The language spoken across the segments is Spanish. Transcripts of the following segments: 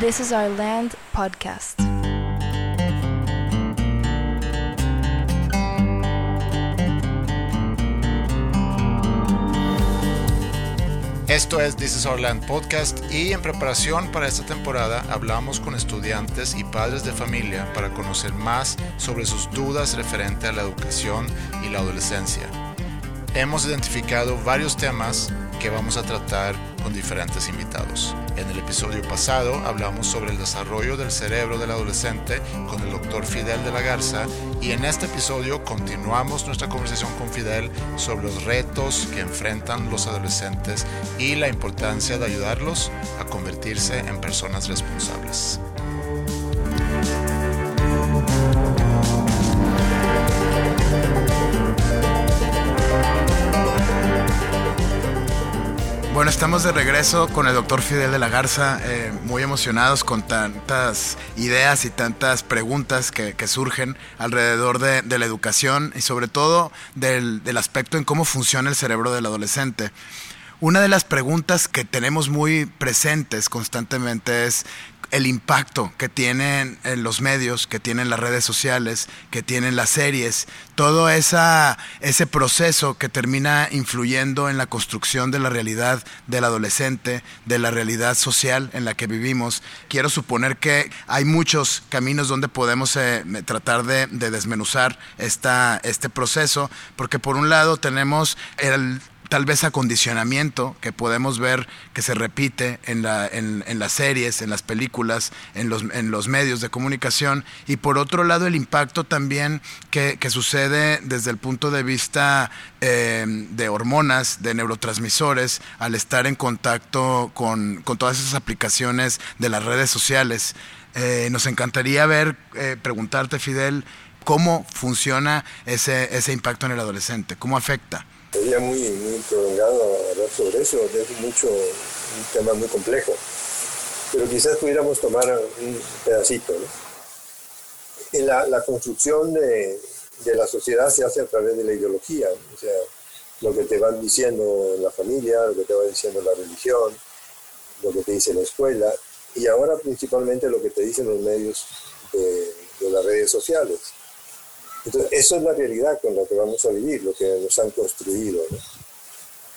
This is Our Land podcast. Esto es This is Our Land Podcast y en preparación para esta temporada hablamos con estudiantes y padres de familia para conocer más sobre sus dudas referente a la educación y la adolescencia. Hemos identificado varios temas que vamos a tratar con diferentes invitados. En el episodio pasado hablamos sobre el desarrollo del cerebro del adolescente con el doctor Fidel de la Garza y en este episodio continuamos nuestra conversación con Fidel sobre los retos que enfrentan los adolescentes y la importancia de ayudarlos a convertirse en personas responsables. Bueno, estamos de regreso con el doctor Fidel de la Garza, eh, muy emocionados con tantas ideas y tantas preguntas que, surgen alrededor de, la educación y sobre todo del, del aspecto en cómo funciona el cerebro del adolescente. Una de las preguntas que tenemos muy presentes constantemente es el impacto que tienen en los medios, que tienen las redes sociales, que tienen las series, todo esa, ese proceso que termina influyendo en la construcción de la realidad del adolescente, de la realidad social en la que vivimos. Quiero suponer que hay muchos caminos donde podemos eh, tratar de, de desmenuzar esta, este proceso, porque por un lado tenemos el tal vez acondicionamiento que podemos ver que se repite en, la, en, las series, en las películas, en los, en los medios de comunicación, y por otro lado el impacto también que, sucede desde el punto de vista eh, de hormonas, de neurotransmisores, al estar en contacto con, todas esas aplicaciones de las redes sociales. Eh, nos encantaría ver, eh, preguntarte, Fidel, cómo funciona ese, ese impacto en el adolescente, cómo afecta. Sería muy, muy prolongado hablar sobre eso, es mucho, un tema muy complejo. Pero quizás pudiéramos tomar un pedacito. En la, la construcción de, de, la sociedad se hace a través de la ideología, o sea, lo que te van diciendo en la familia, lo que te va diciendo la religión, lo que te dice la escuela, y ahora principalmente lo que te dicen los medios de, de las redes sociales. Entonces, eso es la realidad con la que vamos a vivir, lo que nos han construido.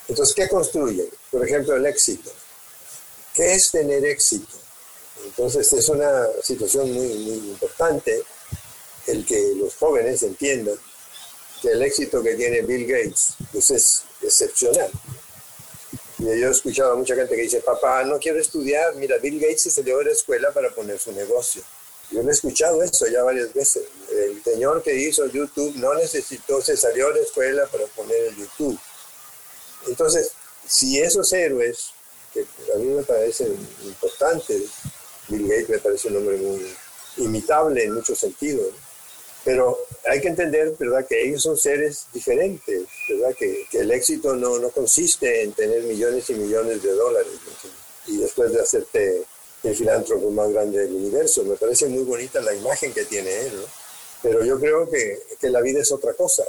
Entonces, ¿qué construyen? Por ejemplo, el éxito. ¿Qué es tener éxito? Entonces, es una situación muy, muy importante el que los jóvenes entiendan que el éxito que tiene Bill Gates pues es excepcional. Y yo he escuchado a mucha gente que dice, papá, no quiero estudiar, mira, Bill Gates se salió de la escuela para poner su negocio. Yo he escuchado eso ya varias veces. El señor que hizo YouTube no necesitó, se salió de la escuela para poner el YouTube. Entonces, si esos héroes, que a mí me parecen importantes, Bill Gates me parece un hombre muy imitable en muchos sentidos, pero hay que entender, ¿verdad?, que ellos son seres diferentes, ¿verdad?, que, que el éxito no, no consiste en tener millones y millones de dólares y después de hacerte el filántropo más grande del universo. Me parece muy bonita la imagen que tiene él, ¿no? Pero yo creo que, que, la vida es otra cosa.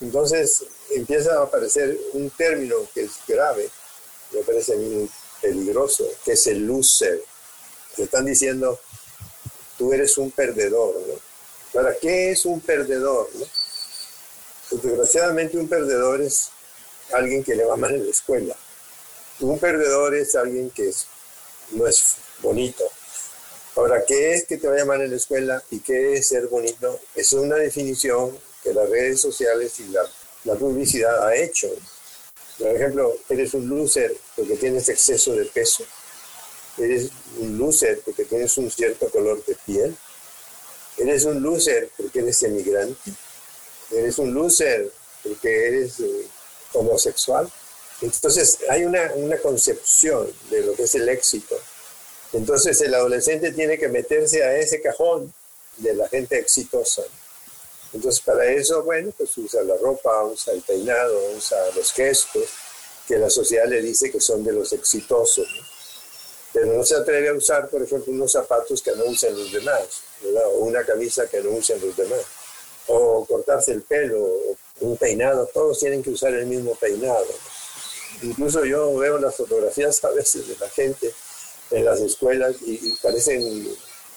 Entonces empieza a aparecer un término que es grave, me parece peligroso, que es el loser. Te están diciendo, tú eres un perdedor. ¿no? ¿Para qué es un perdedor? Pues, desgraciadamente un perdedor es alguien que le va mal en la escuela. Un perdedor es alguien que no es bonito. Ahora, ¿qué es que te vaya mal en la escuela y qué es ser bonito? Es una definición que las redes sociales y la, la publicidad ha hecho. Por ejemplo, eres un loser porque tienes exceso de peso. Eres un loser porque tienes un cierto color de piel. Eres un loser porque eres emigrante. Eres un loser porque eres eh, homosexual. Entonces hay una, una concepción de lo que es el éxito entonces el adolescente tiene que meterse a ese cajón de la gente exitosa. Entonces para eso, bueno, pues usa la ropa, usa el peinado, usa los gestos que la sociedad le dice que son de los exitosos. Pero no se atreve a usar, por ejemplo, unos zapatos que no usen los demás, o una camisa que no usen los demás, o cortarse el pelo, o un peinado, todos tienen que usar el mismo peinado. Incluso yo veo las fotografías a veces de la gente en las escuelas y, parecen,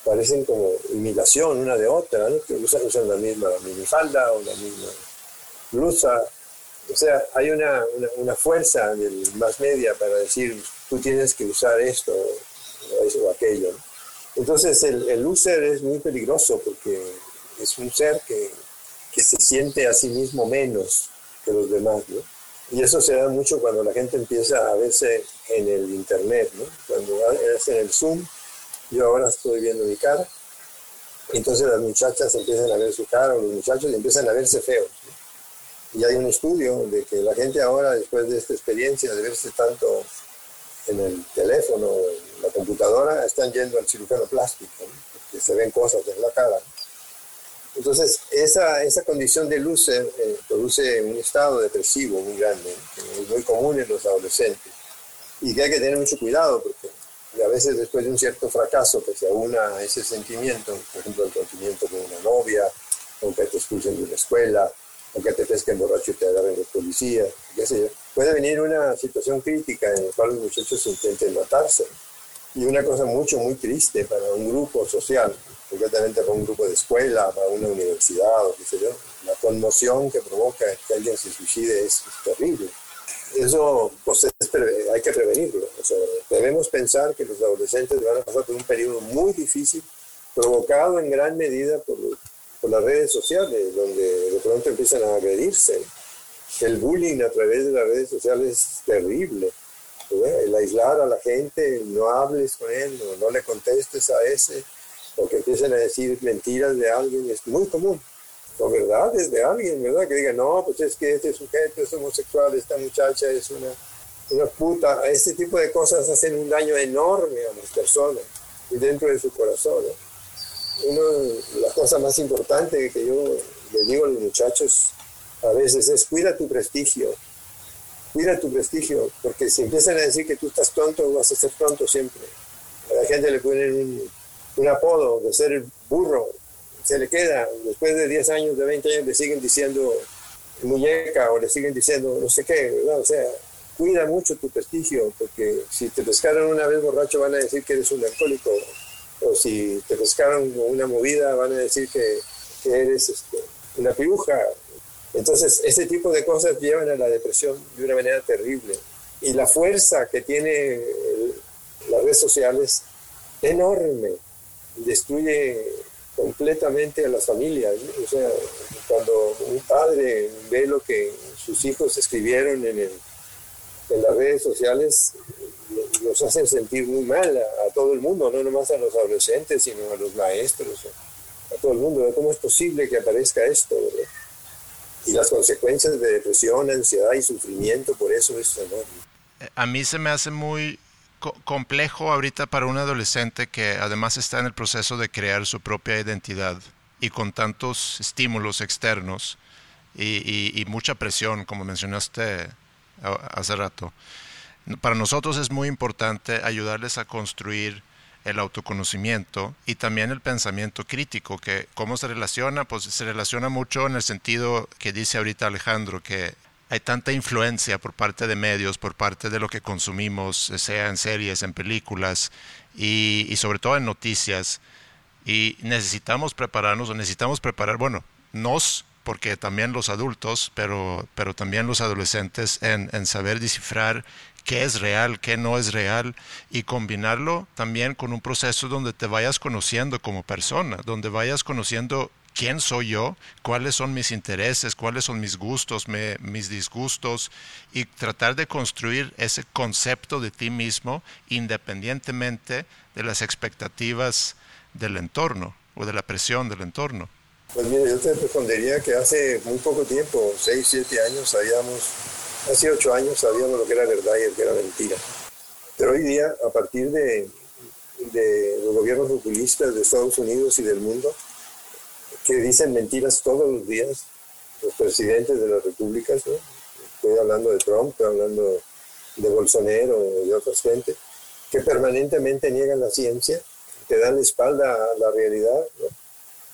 parecen como imitación una de otra, ¿no? que usan, usan la misma minifalda o la misma blusa. O sea, hay una, una, fuerza del más media para decir, tú tienes que usar esto o eso o aquello. Entonces el, el user es muy peligroso porque es un ser que, que se siente a sí mismo menos que los demás, ¿no? Y eso se da mucho cuando la gente empieza a verse en el internet, ¿no? Cuando es en el Zoom, yo ahora estoy viendo mi cara, entonces las muchachas empiezan a ver su cara, o los muchachos empiezan a verse feos. Y hay un estudio de que la gente ahora, después de esta experiencia de verse tanto en el teléfono, en la computadora, están yendo al cirujano plástico, ¿no? porque se ven cosas en la cara. Entonces, esa, esa condición de luz eh, produce un estado depresivo muy grande, es muy común en los adolescentes, y que hay que tener mucho cuidado, porque a veces después de un cierto fracaso que se aúna a ese sentimiento, por ejemplo, el sentimiento de una novia, o que te expulsen de una escuela, o que te pesquen borracho y te agarren los policías, qué sé yo, puede venir una situación crítica en la cual los muchachos intenten matarse. Y una cosa mucho, muy triste para un grupo social, concretamente para un grupo de escuela, para una universidad o qué sé yo, la conmoción que provoca que alguien se suicide es, terrible. Eso pues, hay que prevenirlo. debemos pensar que los adolescentes van a pasar por un periodo muy difícil, provocado en gran medida por, por las redes sociales, donde de pronto empiezan a agredirse. El bullying a través de las redes sociales es terrible. El aislar a la gente, no hables con él, no, no le contestes a ese, o que empiecen a decir mentiras de alguien, es muy común. O verdades de alguien, ¿verdad? Que digan, no, pues es que este sujeto es homosexual, esta muchacha es una, una puta. Este tipo de cosas hacen un daño enorme a las personas y dentro de su corazón. Una de las cosas más importantes que yo le digo a los muchachos a veces es cuida tu prestigio, cuida tu prestigio, porque si empiezan a decir que tú estás tonto, vas a ser tonto siempre. A la gente le ponen un un apodo de ser el burro, se le queda, después de 10 años, de 20 años, le siguen diciendo muñeca o le siguen diciendo no sé qué. O sea, cuida mucho tu prestigio, porque si te pescaron una vez borracho van a decir que eres un alcohólico, o si te pescaron una movida van a decir que, eres este, una piruja. Entonces, ese tipo de cosas llevan a la depresión de una manera terrible. Y la fuerza que tiene las redes sociales, enorme destruye completamente a las familias. O sea, cuando un padre ve lo que sus hijos escribieron en, en las redes sociales, los hacen sentir muy mal a, todo el mundo, no nomás a los adolescentes, sino a los maestros, a, todo el mundo. ¿Cómo es posible que aparezca esto? Y las consecuencias de depresión, ansiedad y sufrimiento por eso es enorme. A mí se me hace muy complejo ahorita para un adolescente que además está en el proceso de crear su propia identidad y con tantos estímulos externos y, mucha presión, como mencionaste hace rato. Para nosotros es muy importante ayudarles a construir el autoconocimiento y también el pensamiento crítico, que cómo se relaciona, pues se relaciona mucho en el sentido que dice ahorita Alejandro, que hay tanta influencia por parte de medios, por parte de lo que consumimos, sea en series, en películas y, sobre todo en noticias. Y necesitamos prepararnos, o necesitamos preparar, bueno, nos, porque también los adultos, pero, pero también los adolescentes, en, en saber descifrar qué es real, qué no es real y combinarlo también con un proceso donde te vayas conociendo como persona, donde vayas conociendo quién soy yo, cuáles son mis intereses, cuáles son mis gustos, mis disgustos y tratar de construir ese concepto de ti mismo independientemente de las expectativas del entorno o de la presión del entorno. Pues mira, yo te respondería que hace muy poco tiempo, 6, 7 años, sabíamos, hace 8 años sabíamos lo que era verdad y lo que era mentira. Pero hoy día, a partir de, de los gobiernos populistas de Estados Unidos y del mundo, que dicen mentiras todos los días, los presidentes de las repúblicas, estoy hablando de Trump, estoy hablando de Bolsonaro, de otras gente, que permanentemente niegan la ciencia, que dan la espalda a la realidad.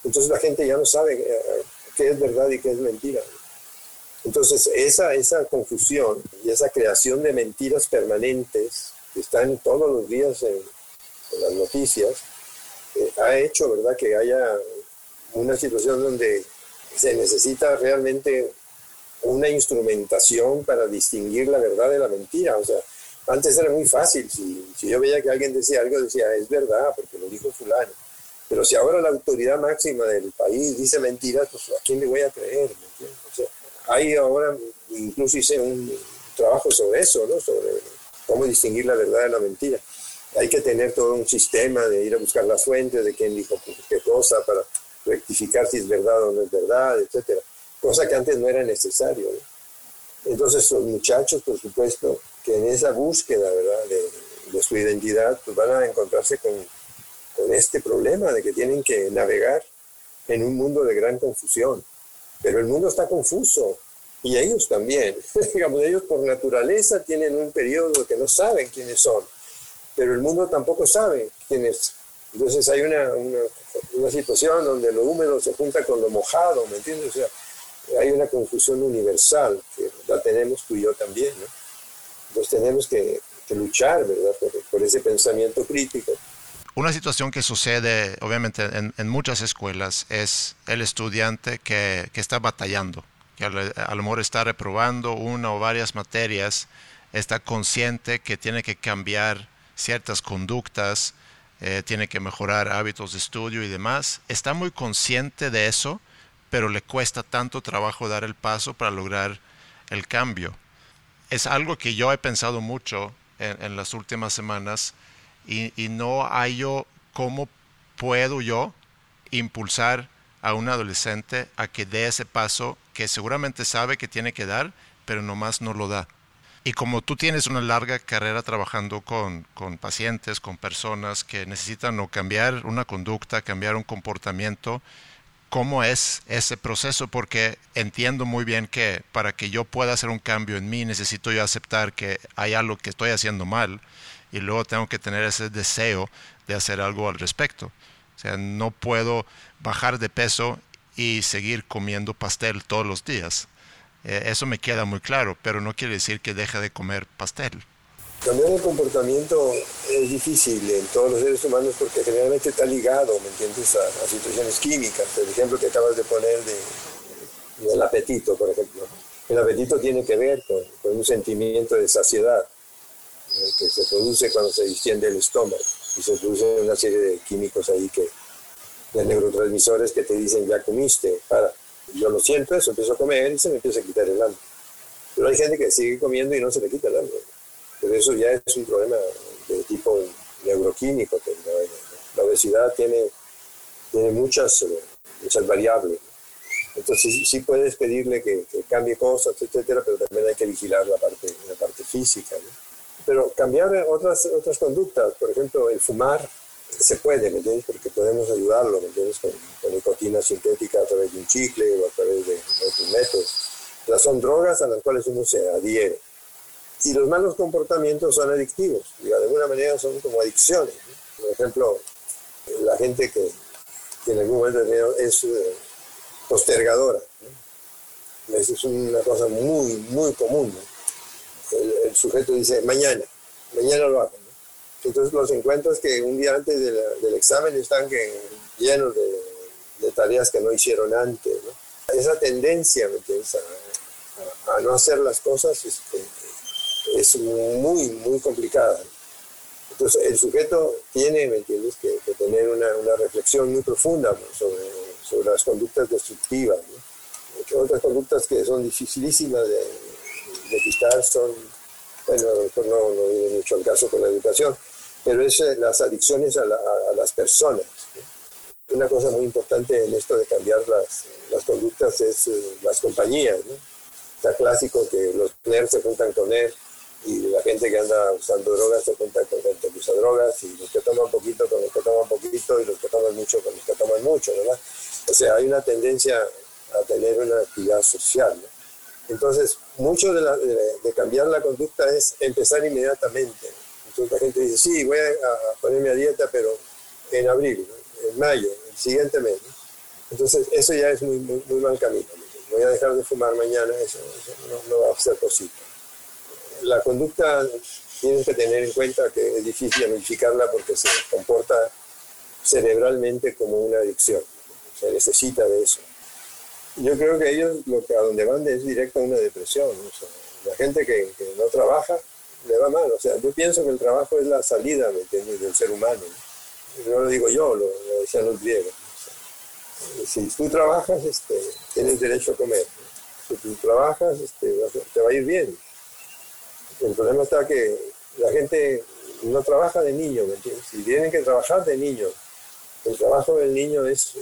Entonces la gente ya no sabe eh, qué es verdad y qué es mentira. Entonces esa, esa confusión y esa creación de mentiras permanentes que están todos los días en, las noticias, eh, ha hecho, ¿verdad?, que haya una situación donde se necesita realmente una instrumentación para distinguir la verdad de la mentira. O sea, antes era muy fácil. Si, si yo veía que alguien decía algo, decía, es verdad, porque lo dijo fulano. Pero si ahora la autoridad máxima del país dice mentiras, pues ¿a quién le voy a creer? O sea, hay ahora, incluso hice un trabajo sobre eso, ¿no? Sobre cómo distinguir la verdad de la mentira. Hay que tener todo un sistema de ir a buscar las fuentes de quién dijo qué cosa para rectificar si es verdad o no es verdad, etcétera. Cosa que antes no era necesario. Entonces los muchachos, por supuesto, que en esa búsqueda ¿verdad? De, su identidad, pues van a encontrarse con, con este problema de que tienen que navegar en un mundo de gran confusión. Pero el mundo está confuso y ellos también. Digamos, ellos por naturaleza tienen un periodo que no saben quiénes son, pero el mundo tampoco sabe quiénes entonces hay una, una, situación donde lo húmedo se junta con lo mojado, ¿me entiendes? O sea, hay una confusión universal que la tenemos tú y yo también, ¿no? Entonces tenemos que, luchar, ¿verdad? Por, ese pensamiento crítico. Una situación que sucede, obviamente, en, en muchas escuelas es el estudiante que, que está batallando, que a lo mejor está reprobando una o varias materias, está consciente que tiene que cambiar ciertas conductas, eh, tiene que mejorar hábitos de estudio y demás. Está muy consciente de eso, pero le cuesta tanto trabajo dar el paso para lograr el cambio. Es algo que yo he pensado mucho en, las últimas semanas y, y no hallo cómo puedo yo impulsar a un adolescente a que dé ese paso que seguramente sabe que tiene que dar, pero nomás no lo da. Y como tú tienes una larga carrera trabajando con, pacientes, con personas que necesitan cambiar una conducta, cambiar un comportamiento, ¿cómo es ese proceso? Porque entiendo muy bien que para que yo pueda hacer un cambio en mí, necesito yo aceptar que hay algo que estoy haciendo mal y luego tengo que tener ese deseo de hacer algo al respecto. O sea, no puedo bajar de peso y seguir comiendo pastel todos los días. Eh, eso me queda muy claro, pero no quiere decir que deje de comer pastel. Cambiar el comportamiento es difícil en todos los seres humanos porque generalmente está ligado, ¿me entiendes?, a, situaciones químicas. El ejemplo que acabas de poner de, del apetito, por ejemplo. El apetito tiene que ver con, un sentimiento de saciedad eh, que se produce cuando se distiende el estómago y se produce una serie de químicos ahí que, de neurotransmisores que te dicen ya comiste, para yo lo siento eso, empiezo a comer y se me empieza a quitar el hambre. Pero hay gente que sigue comiendo y no se le quita el hambre. Pero eso ya es un problema de tipo neuroquímico. La, obesidad tiene, tiene muchas, eh, muchas variables. Entonces sí, puedes pedirle que, cambie cosas, etcétera, pero también hay que vigilar la parte, la parte física. Pero cambiar otras, otras conductas, por ejemplo, el fumar, se puede, ¿me entiendes? Porque podemos ayudarlo, ¿me entiendes? Con, nicotina sintética a través de un chicle o a través de otros métodos. Las son drogas a las cuales uno se adhiere. Y los malos comportamientos son adictivos, de alguna manera son como adicciones. Por ejemplo, la gente que, en algún momento es eh, postergadora. Eso es una cosa muy, muy común. El, el, sujeto dice, mañana, mañana lo hago. Entonces los encuentros que un día antes del examen están que, llenos de, tareas que no hicieron antes. Esa tendencia A, no hacer las cosas este, es muy, muy complicada. Entonces el sujeto tiene, ¿me entiendes?, que, tener una, una, reflexión muy profunda sobre, sobre las conductas destructivas. Otras conductas que son dificilísimas de, de quitar son bueno, no, no viene mucho al caso con la educación, pero es eh, las adicciones a, las personas. Una cosa muy importante en esto de cambiar las, las conductas es eh, las compañías. ¿no? Está clásico que los nerds se juntan con él y la gente que anda usando drogas se junta con gente que usa drogas y los que toman poquito con los que toman poquito y los que toman mucho con los que toman mucho, ¿verdad? O sea, hay una tendencia a tener una actividad social. ¿no? Entonces, mucho de, cambiar la conducta es empezar inmediatamente. Entonces la gente dice, sí, voy a, ponerme a dieta, pero en abril, en mayo, el siguiente mes. Entonces, eso ya es muy, muy, mal camino. Voy a dejar de fumar mañana, eso, no, va a ser posible. la conducta tienes que tener en cuenta que es difícil modificarla porque se comporta cerebralmente como una adicción. Se necesita de eso. Yo creo que ellos lo que a donde van es directo a una depresión. la gente que, no trabaja le va mal. O sea, yo pienso que el trabajo es la salida del ser humano. ¿no? Lo digo yo, lo, decían los griegos. si tú trabajas, este, tienes derecho a comer. Si tú trabajas, este, te va a ir bien. El problema está que la gente no trabaja de niño, ¿me entiendes? Si tienen que trabajar de niño, el trabajo del niño es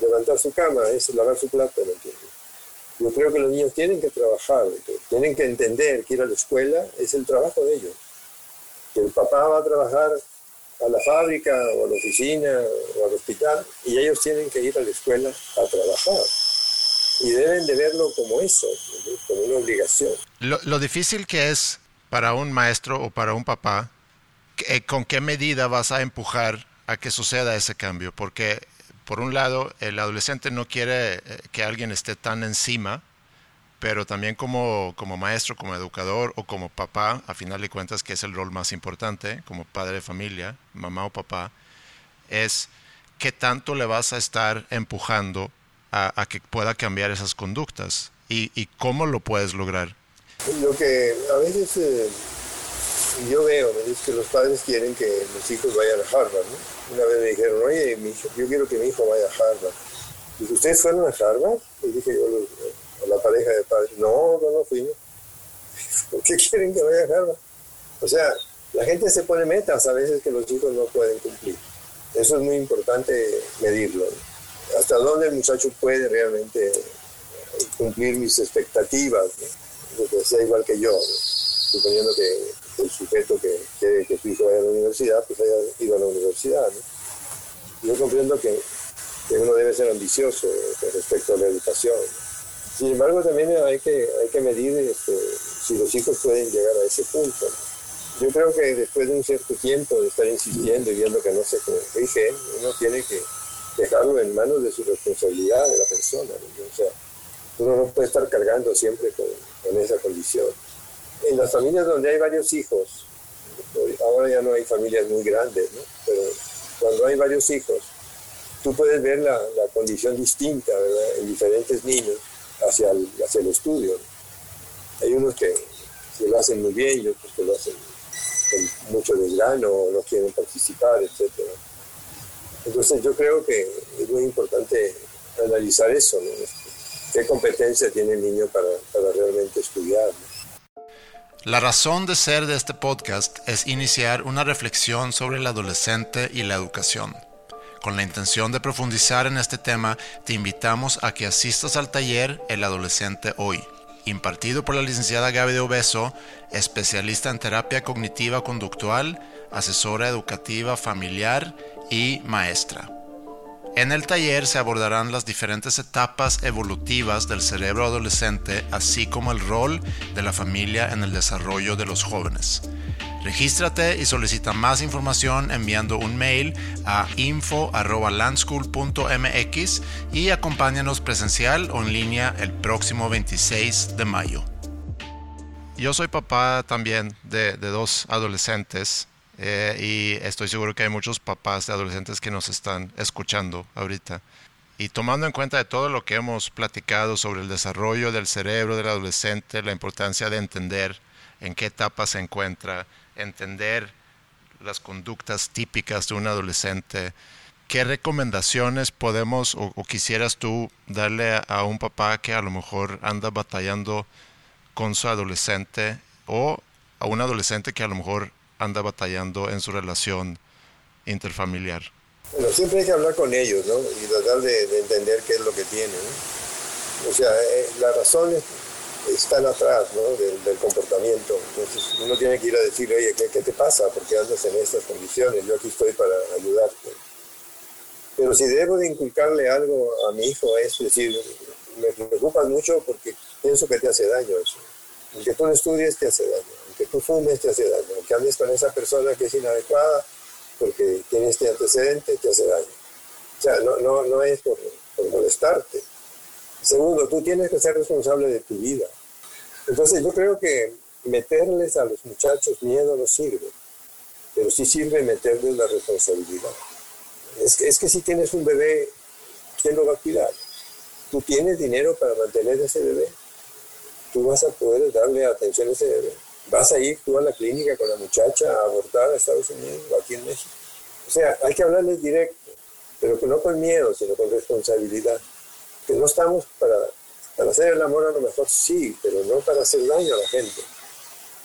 levantar su cama, es lavar su plato, ¿me entiendes? Yo creo que los niños tienen que trabajar, tienen que entender que ir a la escuela es el trabajo de ellos. Que el papá va a trabajar a la fábrica o a la oficina o al hospital y ellos tienen que ir a la escuela a trabajar. Y deben de verlo como eso, como una obligación. Lo, lo difícil que es para un maestro o para un papá, eh, ¿con qué medida vas a empujar a que suceda ese cambio? Porque, por un lado, el adolescente no quiere eh, que alguien esté tan encima, pero también como, como maestro, como educador o como papá, a final de cuentas, que es el rol más importante, como padre de familia, mamá o papá, es qué tanto le vas a estar empujando a, que pueda cambiar esas conductas y, cómo lo puedes lograr. Lo que a veces eh, yo veo es que los padres quieren que los hijos vayan a Harvard. ¿no? Una vez me dijeron, oye, yo quiero que mi hijo vaya a Harvard. Dije, ¿ustedes fueron a Harvard? Y dije yo la pareja de padres, no, no, no fuimos. ¿Por qué quieren que vaya a Harvard? O sea, la gente se pone metas a veces que los hijos no pueden cumplir. Eso es muy importante medirlo. Hasta dónde el muchacho puede realmente cumplir mis expectativas. ¿no? que sea igual que yo, suponiendo que el sujeto que quiere que su hijo vaya a la universidad, pues haya ido a la universidad. Yo comprendo que, uno debe ser ambicioso respecto a la educación. Sin embargo, también hay que, hay que medir este, si los hijos pueden llegar a ese punto. Yo creo que después de un cierto tiempo de estar insistiendo y viendo que no se corrige, uno tiene que dejarlo en manos de su responsabilidad de la persona. O sea, uno no puede estar cargando siempre con, en esa condición. En las familias donde hay varios hijos, ahora ya no hay familias muy grandes, ¿no? pero cuando hay varios hijos, tú puedes ver la, la condición distinta ¿verdad? en diferentes niños hacia el, hacia el estudio. Hay unos que, que, lo hacen muy bien otros que lo hacen con mucho desgano, no quieren participar, etc. Entonces yo creo que es muy importante analizar eso, qué competencia tiene el niño para, realmente estudiar. La razón de ser de este podcast es iniciar una reflexión sobre el adolescente y la educación. Con la intención de profundizar en este tema, te invitamos a que asistas al taller El Adolescente Hoy, impartido por la licenciada Gaby de Obeso, especialista en terapia cognitiva conductual, asesora educativa familiar y maestra. En el taller se abordarán las diferentes etapas evolutivas del cerebro adolescente, así como el rol de la familia en el desarrollo de los jóvenes. Regístrate y solicita más información enviando un mail a info.landschool.mx y acompáñanos presencial o en línea el próximo 26 de mayo. Yo soy papá también de, de dos adolescentes eh, y estoy seguro que hay muchos papás de adolescentes que nos están escuchando ahorita. Y tomando en cuenta de todo lo que hemos platicado sobre el desarrollo del cerebro del adolescente, la importancia de entender en qué etapa se encuentra, entender las conductas típicas de un adolescente, ¿qué recomendaciones podemos o, quisieras tú darle a, un papá que a lo mejor anda batallando con su adolescente o a un adolescente que a lo mejor anda batallando en su relación interfamiliar? Bueno, siempre hay que hablar con ellos, ¿no? Y tratar de, entender qué es lo que tienen. O sea, eh, las razones están atrás, ¿no? Del, comportamiento. Entonces, uno tiene que ir a decir, oye, ¿qué, ¿qué, te pasa? ¿Por qué andas en estas condiciones? Yo aquí estoy para ayudarte. Pero si debo de inculcarle algo a mi hijo es decir, me preocupas mucho porque pienso que te hace daño eso. El que tú no estudies te hace daño que tú fumes te hace daño, que andes con esa persona que es inadecuada porque tiene este antecedente te hace daño. O sea, no, no, no es por, molestarte. Segundo, tú tienes que ser responsable de tu vida. Entonces yo creo que meterles a los muchachos miedo no sirve, pero sí sirve meterles la responsabilidad. Es que, es que si tienes un bebé, ¿quién lo va a cuidar? ¿Tú tienes dinero para mantener ese bebé? ¿Tú vas a poder darle atención a ese bebé? ¿Vas a ir tú a la clínica con la muchacha a abortar a Estados Unidos o aquí en México? O sea, hay que hablarles directo, pero que no con miedo, sino con responsabilidad. Que no estamos para, para hacer el amor a lo mejor sí, pero no para hacer daño a la gente.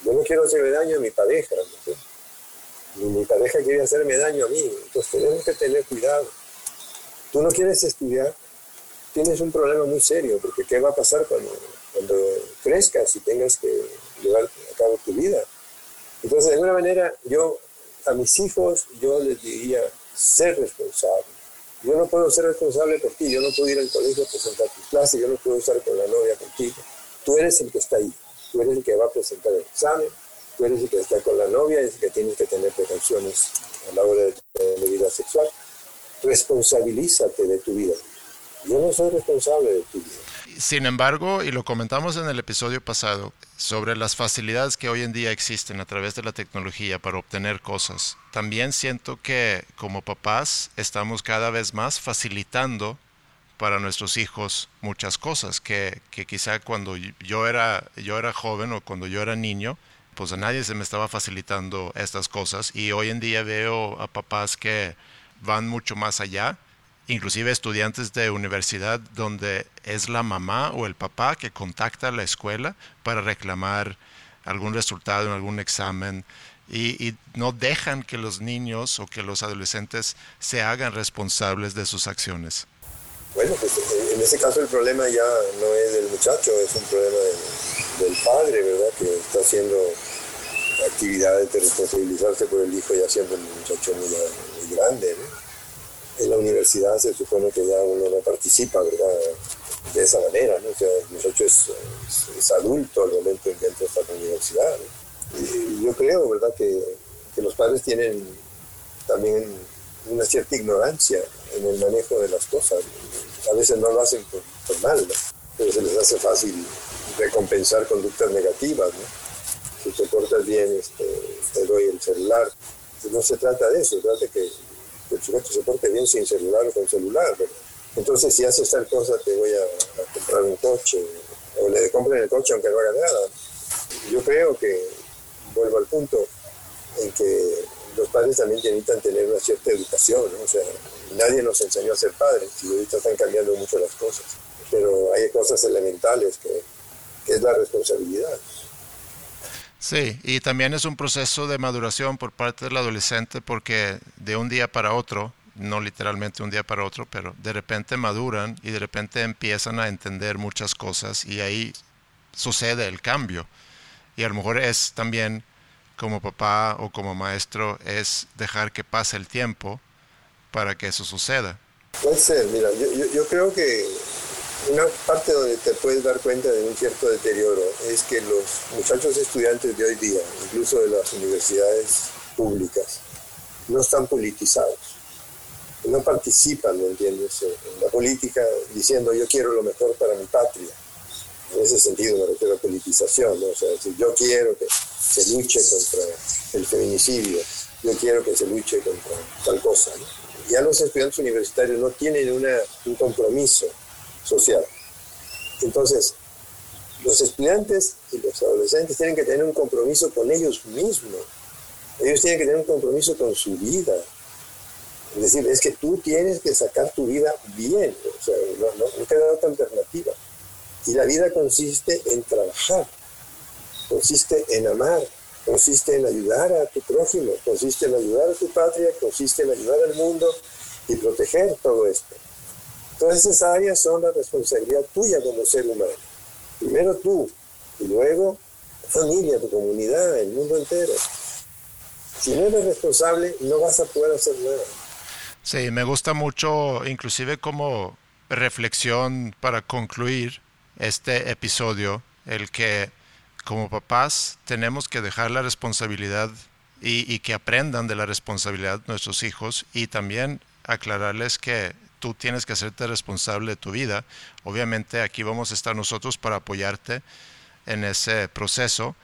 Yo no quiero hacerle daño a mi pareja, ni mi pareja quiere hacerme daño a mí. Entonces tenemos que tener cuidado. Tú no quieres estudiar, tienes un problema muy serio, porque ¿qué va a pasar cuando, cuando crezcas y tengas que llevar cabo tu vida? Entonces, de alguna manera, yo a mis hijos, yo les diría, ser responsable. Yo no puedo ser responsable por ti, yo no puedo ir al colegio a presentar tu clase, yo no puedo estar con la novia contigo. Tú eres el que está ahí, tú eres el que va a presentar el examen, tú eres el que está con la novia, es el que tienes que tener precauciones a la hora de tener vida sexual. Responsabilízate de tu vida. Yo no soy responsable de tu vida. Sin embargo, y lo comentamos en el episodio pasado, sobre las facilidades que hoy en día existen a través de la tecnología para obtener cosas, también siento que como papás estamos cada vez más facilitando para nuestros hijos muchas cosas que, que quizá cuando yo era, yo era joven o cuando yo era niño, pues a nadie se me estaba facilitando estas cosas. Y hoy en día veo a papás que van mucho más allá inclusive estudiantes de universidad donde es la mamá o el papá que contacta a la escuela para reclamar algún resultado en algún examen y, no dejan que los niños o que los adolescentes se hagan responsables de sus acciones. Bueno, pues en ese caso el problema ya no es del muchacho, es un problema del, padre, ¿verdad? Que está haciendo actividades de responsabilizarse por el hijo ya siendo un muchacho muy, muy grande, ¿no? En la universidad se supone que ya uno no participa, ¿verdad? De esa manera, ¿no? O sea, el muchacho es, adulto al momento en que entra a la universidad, Y yo creo, ¿verdad? Que, que, los padres tienen también una cierta ignorancia en el manejo de las cosas. A veces no lo hacen por, mal, ¿no? Pero se les hace fácil recompensar conductas negativas, ¿no? Si te portas bien, este, te doy el celular. No se trata de eso, se trata de que el sujeto se porte bien sin celular o con celular. Entonces, si haces tal cosa, te voy a, comprar un coche, o le compren el coche aunque no haga nada. Yo creo que, vuelvo al punto, en que los padres también necesitan tener una cierta educación, o sea, nadie nos enseñó a ser padres y ahorita están cambiando mucho las cosas, pero hay cosas elementales que, que es la responsabilidad. Sí, y también es un proceso de maduración por parte del adolescente porque de un día para otro, no literalmente un día para otro, pero de repente maduran y de repente empiezan a entender muchas cosas y ahí sucede el cambio. Y a lo mejor es también como papá o como maestro, es dejar que pase el tiempo para que eso suceda. Puede ser, mira, yo, yo creo que una parte donde te puedes dar cuenta de un cierto deterioro es que los muchachos estudiantes de hoy día, incluso de las universidades públicas, no están politizados, no participan, ¿me entiendes?, en la política diciendo yo quiero lo mejor para mi patria. En ese sentido me refiero a politización, o sea, si yo quiero que se luche contra el feminicidio, yo quiero que se luche contra tal cosa. Ya los estudiantes universitarios no tienen una, un compromiso social. Entonces, los estudiantes y los adolescentes tienen que tener un compromiso con ellos mismos. Ellos tienen que tener un compromiso con su vida. Es decir, es que tú tienes que sacar tu vida bien. O sea, no, no, queda otra alternativa. Y la vida consiste en trabajar, consiste en amar, consiste en ayudar a tu prójimo, consiste en ayudar a tu patria, consiste en ayudar al mundo y proteger todo esto. Todas esas áreas son la responsabilidad tuya como ser humano. Primero tú, y luego familia, tu comunidad, el mundo entero. Si no eres responsable, no vas a poder hacer nada. Sí, me gusta mucho, inclusive como reflexión para concluir este episodio, el que como papás tenemos que dejar la responsabilidad y que aprendan de la responsabilidad nuestros hijos y también aclararles que tú tienes que hacerte responsable de tu vida. Obviamente aquí vamos a estar nosotros para apoyarte en ese proceso,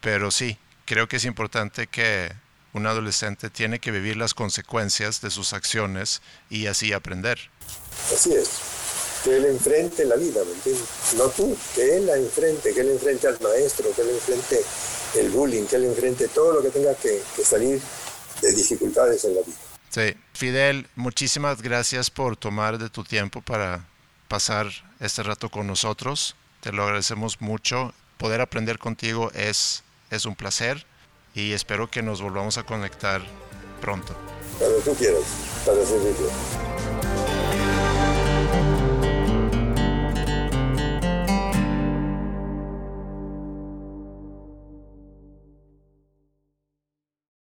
Pero sí, creo que es importante que un adolescente tiene que vivir las consecuencias de sus acciones y así aprender. Así es. Que él enfrente la vida, ¿me entiendes? No tú, que él la enfrente, que él enfrente al maestro, que él enfrente el bullying, que él enfrente todo lo que tenga que, que salir de dificultades en la vida. Sí, Fidel, muchísimas gracias por tomar de tu tiempo para pasar este rato con nosotros. Te lo agradecemos mucho. Poder aprender contigo es, es un placer y espero que nos volvamos a conectar pronto. Cuando tú quieras, para servirte.